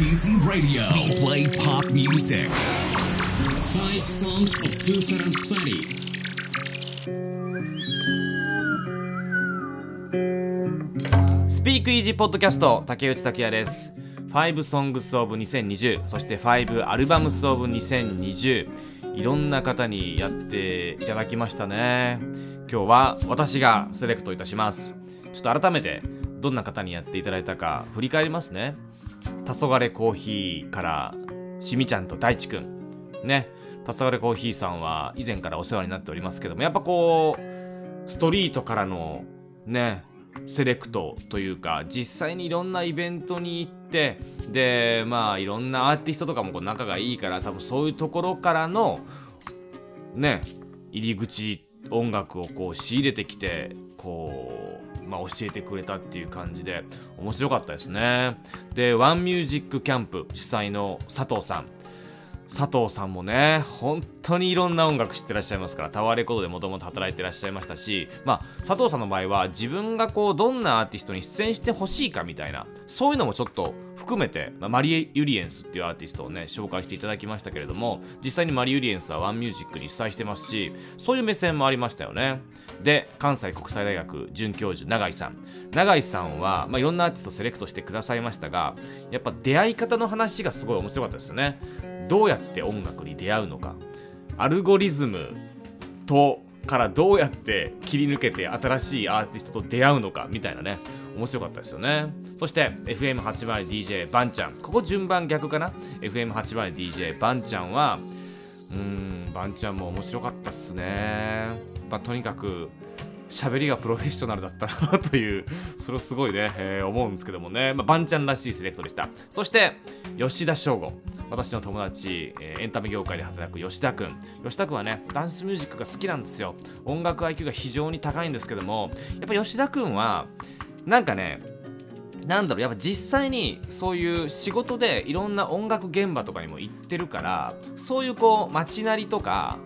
Easy Radio. We play pop music. Five songs of 2020. スピークイージーポッドキャスト竹内拓也です5 Songs of 2020そして5 Albums of 2020いろんな方にやっていただきましたね今日は私がセレクトいたしますちょっと改めてどんな方にやっていただいたか振り返りますね黄昏コーヒーからしみちゃんと大地くんね黄昏コーヒーさんは以前からお世話になっておりますけどもやっぱこうストリートからのねセレクトというか実際にいろんなイベントに行ってでまあいろんなアーティストとかもこう仲がいいから多分そういうところからのね入り口音楽をこう仕入れてきてこう、まあ、教えてくれたっていう感じで面白かったですね。でワンミュージックキャンプ主催の佐藤さん。佐藤さんもね本当にいろんな音楽知ってらっしゃいますからタワーレコードでもともと働いてらっしゃいましたしまあ佐藤さんの場合は自分がこうどんなアーティストに出演してほしいかみたいなそういうのもちょっと含めて、まあ、マリエ・ユリエンスっていうアーティストをね紹介していただきましたけれども実際にマリ・ユリエンスはワンミュージックに主催してますしそういう目線もありましたよね。で関西国際大学准教授永井さん。永井さんは、まあ、いろんなアーティストセレクトしてくださいましたがやっぱ出会い方の話がすごい面白かったですよね。どうやって音楽に出会うのか。アルゴリズムとからどうやって切り抜けて新しいアーティストと出会うのかみたいなね。面白かったですよね。そして FM80DJ バンちゃん。ここ順番逆かな？FM80DJ バンちゃんはうーんバンちゃんも面白かったっすね。まあとにかく喋りがプロフェッショナルだったなという、それをすごいね、えー、思うんですけどもね、まあ、バンちゃんらしいセレクトでした。そして、吉田翔吾。私の友達、えー、エンタメ業界で働く吉田くん。吉田くんはね、ダンスミュージックが好きなんですよ。音楽 IQ が非常に高いんですけども、やっぱ吉田くんは、なんかね、なんだろうやっぱ実際にそういう仕事でいろんな音楽現場とかにも行ってるからそういうこう街なりとか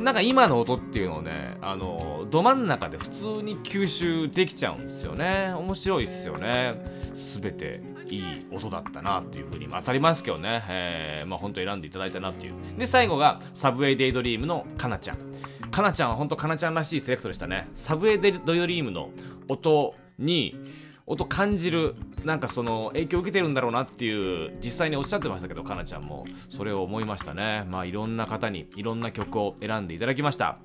なんか今の音っていうのをね、あの、ど真ん中で普通に吸収できちゃうんですよね。面白いですよね。すべていい音だったなっていうふうに、まあ、当たりますけどね、えー、まあ本当選んでいただいたなっていう。で、最後が、サブウェイデイドリームのかなちゃん。かなちゃんは本当かなちゃんらしいセレクトでしたね。サブウェイデイドリームの音に、音感じるなんかその影響を受けてるんだろうなっていう実際におっしゃってましたけどかなちゃんもそれを思いましたねまあいろんな方にいろんな曲を選んでいただきました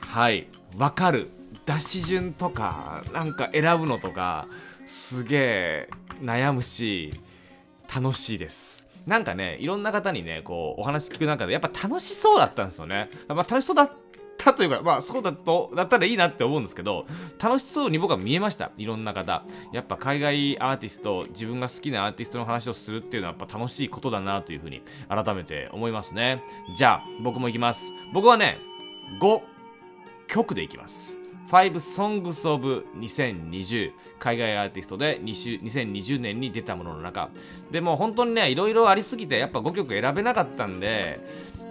はいわかる出し順とかなんか選ぶのとかすげえ悩むし楽しいですなんかね、いろんな方にね、こう、お話聞く中で、やっぱ楽しそうだったんですよね。まあ、楽しそうだったというか、まあ、そうだと、だったらいいなって思うんですけど、楽しそうに僕は見えました。いろんな方。やっぱ海外アーティスト、自分が好きなアーティストの話をするっていうのはやっぱ楽しいことだなというふうに改めて思いますね。じゃあ、僕も行きます。僕はね、5曲でいきます。5 Songs of 2020海外アーティストで2020年に出たものの中。でも本当にねいろいろありすぎてやっぱ5曲選べなかったんで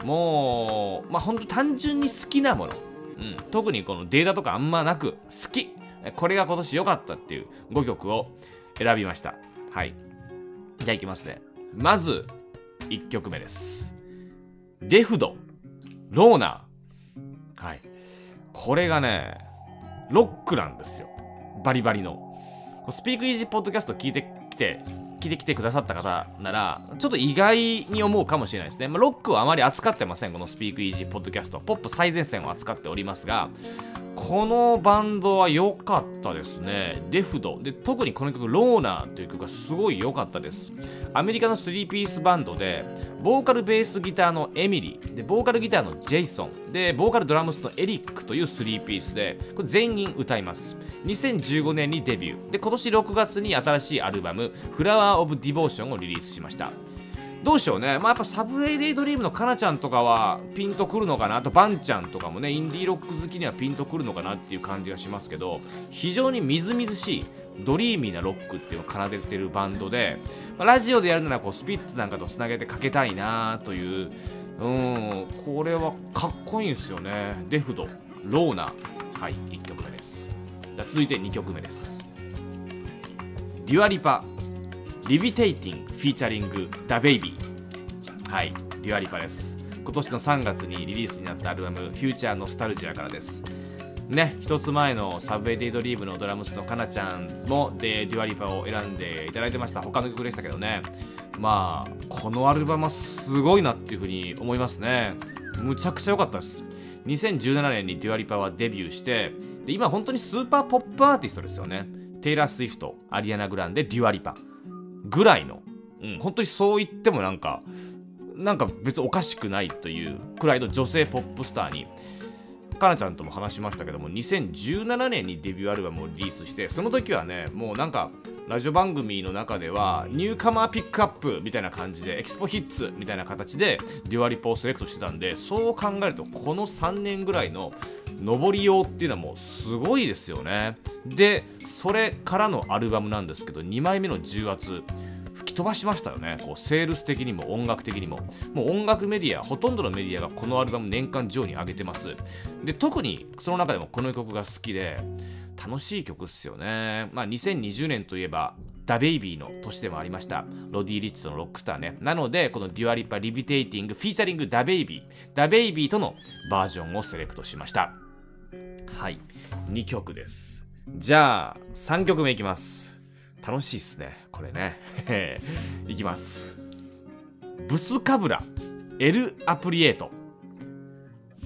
もうまあ本当単純に好きなもの、うん、特にこのデータとかあんまなく好き。これが今年良かったっていう5曲を選びました。はい。じゃあいきますね。まず1曲目です。デフド。ローナはい。これがねロックなんですよ。バリバリの。スピークイージーポッドキャスト聞いてきて、聞いてきてくださった方なら、ちょっと意外に思うかもしれないですね。まあ、ロックはあまり扱ってません、このスピークイージーポッドキャスト。ポップ最前線を扱っておりますが、このバンドは良かったですね。 Dehd。で、特にこの曲、 Loner という曲がすごい良かったです。アメリカの3ピースバンドで、ボーカルベースギターのエミリー、で、ボーカルギターのジェイソン、で、ボーカルドラムスのエリックという3ピースで、これ全員歌います。2015年にデビュー。で、今年6月に新しいアルバム、 Flower Of Devotion をリリースしました。どうしようね。まあ、やっぱ Subway Daydream のかなちゃんとかはピンとくるのかな。あとバンちゃんとかもね、インディーロック好きにはピンとくるのかなっていう感じがしますけど、非常にみずみずしい、ドリーミーなロックっていうのを奏でてるバンドで、まあ、ラジオでやるならこうスピッツなんかとつなげてかけたいなという、うん、これはかっこいいんですよね。 Dehd、Loner。はい、1曲目です。続いて2曲目です。デュアリパ、Levitating Featuring DaBaby. はいデュアリパです。今年の3月にリリースになったアルバム Future Nostalgia からです。ね、一つ前の Subway Daydream のドラムスのかなちゃんもでデュアリパを選んでいただいてました。他の曲でしたけどね。まあこのアルバムはすごいなっていうふうに思いますね。むちゃくちゃ良かったです。2017年にデュアリパはデビューしてで今本当にスーパーポップアーティストですよね。テイラー・スウィフトアリアナ・グランデデュアリパ。ぐらいの、うん、本当にそう言ってもなんかなんか別におかしくないというくらいの女性ポップスターにかなちゃんとも話しましたけども2017年にデビューアルバムをリリースしてその時はねもうなんかラジオ番組の中ではニューカマーピックアップみたいな感じでエキスポヒッツみたいな形でデュアリパをセレクトしてたんでそう考えるとこの3年ぐらいの上りようっていうのはもうすごいですよね。でそれからのアルバムなんですけど2枚目の重圧吹き飛ばしましたよね。こうセールス的にも音楽的にも。もう音楽メディアほとんどのメディアがこのアルバム年間上位に上げてます。で特にその中でもこの曲が好きで楽しい曲っすよね。まあ2020年といえばダベイビーの年でもありました。ロディ・リッチとのロックスターね。なのでこのデュアリパ・ Levitating Featuring ダベイビーダベイビーとのバージョンをセレクトしました。はい。2曲です。じゃあ3曲目いきます。楽しいっすね。これね。いきます。 Buscabulla El Aprieto。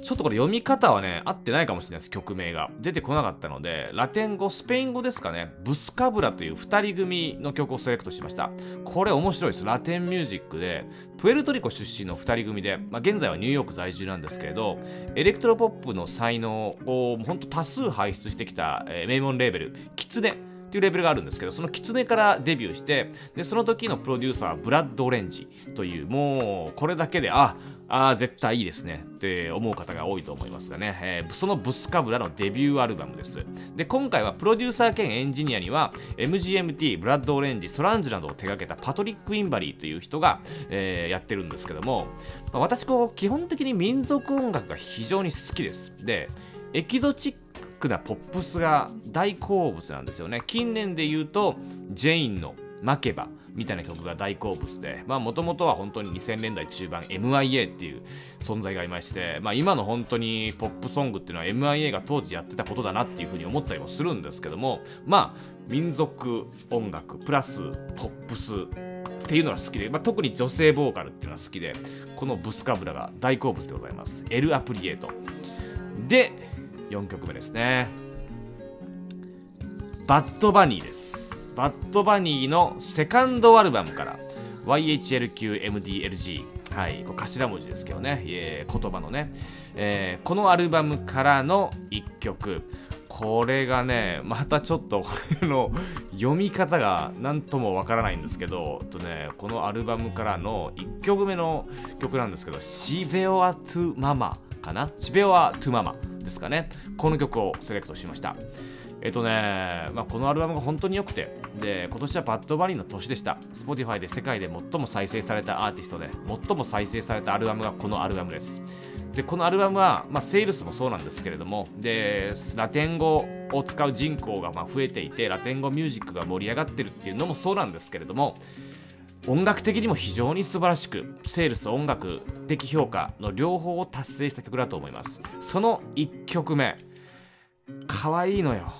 ちょっとこれ読み方はね、合ってないかもしれないです、曲名が。出てこなかったので、ラテン語、スペイン語ですかね、 Buscabulla という2人組の曲をセレクトしました。これ面白いです。ラテンミュージックで、プエルトリコ出身の2人組で、まあ、現在はニューヨーク在住なんですけれど、エレクトロポップの才能を本当多数輩出してきた、えー、名門レーベル、キツネっていうレベルがあるんですけどそのキツネからデビューしてでその時のプロデューサーはブラッド・オレンジというもうこれだけでああ、絶対いいですねって思う方が多いと思いますがね、えー、そのブスカブラのデビューアルバムです。で、今回はプロデューサー兼エンジニアには MGMT、ブラッドオレンジ、ソランジュなどを手掛けたパトリック・インバリーという人が、えー、やってるんですけども、まあ、私こう基本的に民族音楽が非常に好きです。で、エキゾチックなポップスが大好物なんですよね。近年で言うと、ジェインの負けばみたいな曲が大好物でもともとは本当に2000年代中盤 MIA っていう存在がいまして、まあ、今の本当にポップソングっていうのは MIA が当時やってたことだなっていうふうに思ったりもするんですけどもまあ民族音楽プラスポップスっていうのが好きで、まあ、特に女性ボーカルっていうのは好きでこのブスカブラが大好物でございますエル・アプリエートで4曲目ですね。バッドバニーです。バッドバニーのセカンドアルバムから YHLQMDLG はい、これ頭文字ですけどね、え、言葉のね、えー、このアルバムからの1曲。これがねまたちょっとの読み方が何ともわからないんですけどとねこのアルバムからの1曲目の曲なんですけどシベオア・トゥ・ママかな？シベオア・トゥ・ママ。ですかねこの曲をセレクトしましたえっとね、まあ、このアルバムが本当に良くて、で、今年はバッドバニーの年でした。Spotify で世界で最も再生されたアーティストで、最も再生されたアルバムがこのアルバムです。で、このアルバムは、まあ、セールスもそうなんですけれども、で、ラテン語を使う人口がま増えていて、ラテン語ミュージックが盛り上がってるっていうのもそうなんですけれども、音楽的にも非常に素晴らしくセールス音楽的評価の両方を達成した曲だと思いますその1曲目可愛いのよ。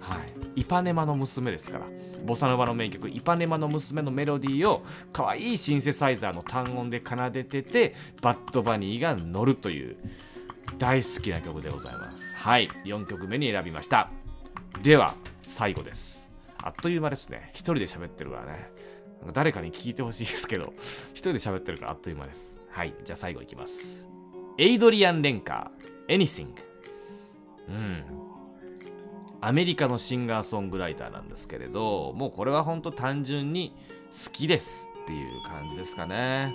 はい。イパネマの娘ですから。ボサノバの名曲、イパネマの娘のメロディーを可愛いシンセサイザーの単音で奏でてて、バッドバニーが乗るという大好きな曲でございます。はい。4曲目に選びました。では、最後です。あっという間ですね。一人で喋ってるからね。誰かに聞いてほしいですけど、一人で喋ってるからあっという間です。はい。じゃあ最後いきます。エイドリアン・レンカー、Anything。うん。アメリカのシンガーソングライターなんですけれど、もうこれは本当単純に好きですっていう感じですかね。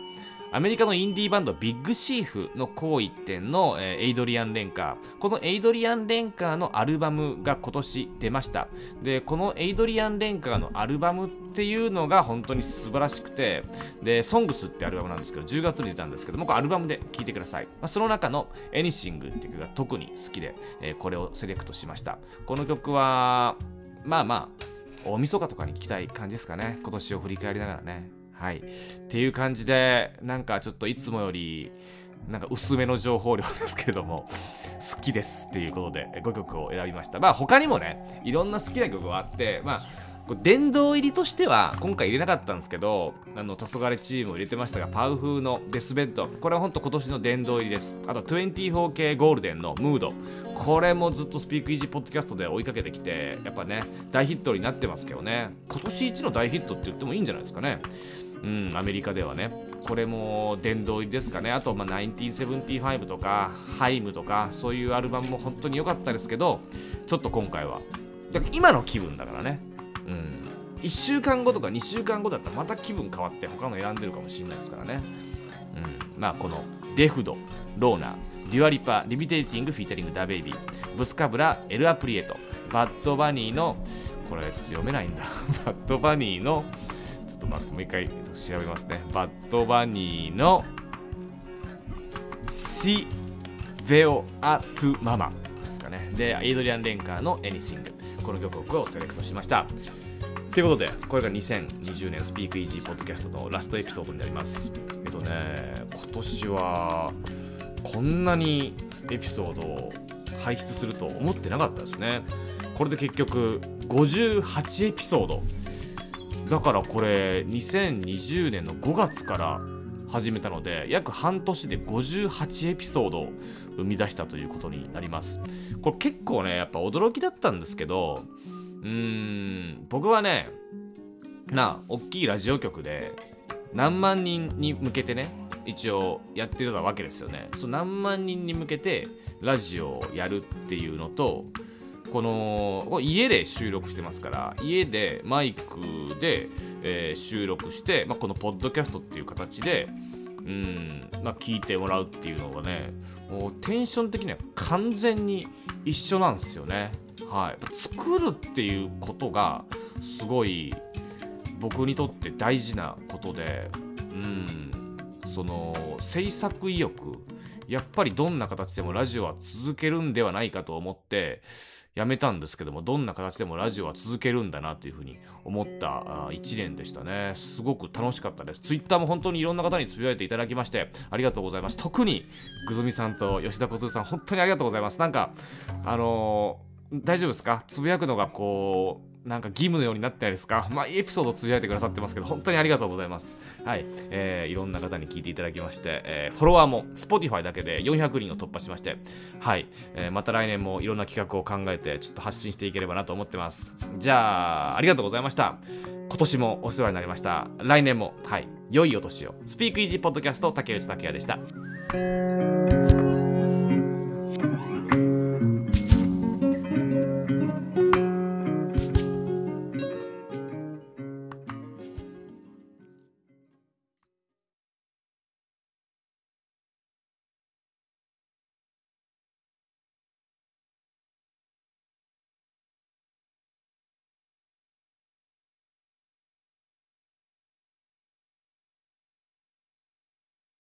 アメリカのインディーバンドビッグシーフの高一点の、え、エイドリアン・レンカー。このエイドリアン・レンカーのアルバムが今年出ました。で、このエイドリアン・レンカーのアルバムっていうのが本当に素晴らしくて、で、ソングスってアルバムなんですけど、10月に出たんですけども、アルバムで聴いてください。まあ、その中の Anything っていう曲が特に好きで、えー、これをセレクトしました。この曲は、まあまあ、大晦日とかに聞きたい感じですかね今年を振り返りながらねはい。っていう感じでなんかちょっといつもよりなんか薄めの情報量ですけれども好きですっていうことで5曲を選びました。まあ他にもねいろんな好きな曲があってまあ殿堂入りとしては今回入れなかったんですけどあの黄昏チームを入れてましたがパウ風のデスベッド。これは本当今年の殿堂入りです。あと 24K ゴールデンのムード。これもずっとスピークイージーポッドキャストで追いかけてきてやっぱね大ヒットになってますけどね。今年一の大ヒットって言ってもいいんじゃないですかね。うんアメリカではね。これも殿堂入りですかね。あとまあ1975とかハイムとかそういうアルバムも本当に良かったですけどちょっと今回は。今の気分だからね。うん。1週間後とか2週間後だったらまた気分変わって他の選んでるかもしれないですからね。うん。まあこの Dehd Loner デュアリパ Levitating Featuring ダベイビー Buscabulla El Aprieto バッドバニーのこれちょっと読めないんだ。バッドバニーのと待ってもう一回調べますね。バッドバニーのシベオアトゥママですかね。でエイドリアン・レンカーのエニシング。この曲をセレクトしました。ということでこれが2020年スピークイージーポッドキャストのラストエピソードになります。えっとね今年はこんなにエピソードを輩出すると思ってなかったですね。これで結局58エピソード。だからこれ2020年の5月から始めたので約半年で58エピソードを生み出したということになります。これ結構ねやっぱ驚きだったんですけどうーん僕はねなあ大きいラジオ局で何万人に向けてね一応やってたわけですよね。そう何万人に向けてラジオをやるっていうのとこの家で収録してますから家でマイクで、えー収録して、まあ、このポッドキャストっていう形でうん、まあ、聞いてもらうっていうのがねもうテンション的には完全に一緒なんですよね。はい、作るっていうことがすごい僕にとって大事なことでうんその制作意欲やっぱりどんな形でもラジオは続けるんではないかと思ってやめたんですけどもどんな形でもラジオは続けるんだなというふうに思った1年でしたね。すごく楽しかったです。ツイッターも本当にいろんな方につぶやいていただきましてありがとうございます。特にぐずみさんと吉田小鶴さん本当にありがとうございます。なんかあのー大丈夫ですか？つぶやくのがこうなんか義務のようになってないですか？まあエピソードをつぶやいてくださってますけど本当にありがとうございます。はい、えーいろんな方に聞いていただきまして、えーフォロワーも Spotify だけで400人を突破しましてはい、えーまた来年もいろんな企画を考えてちょっと発信していければなと思ってます。じゃあありがとうございました。今年もお世話になりました。来年もはい。良いお年を。スピークイージーポッドキャスト竹内拓也でした。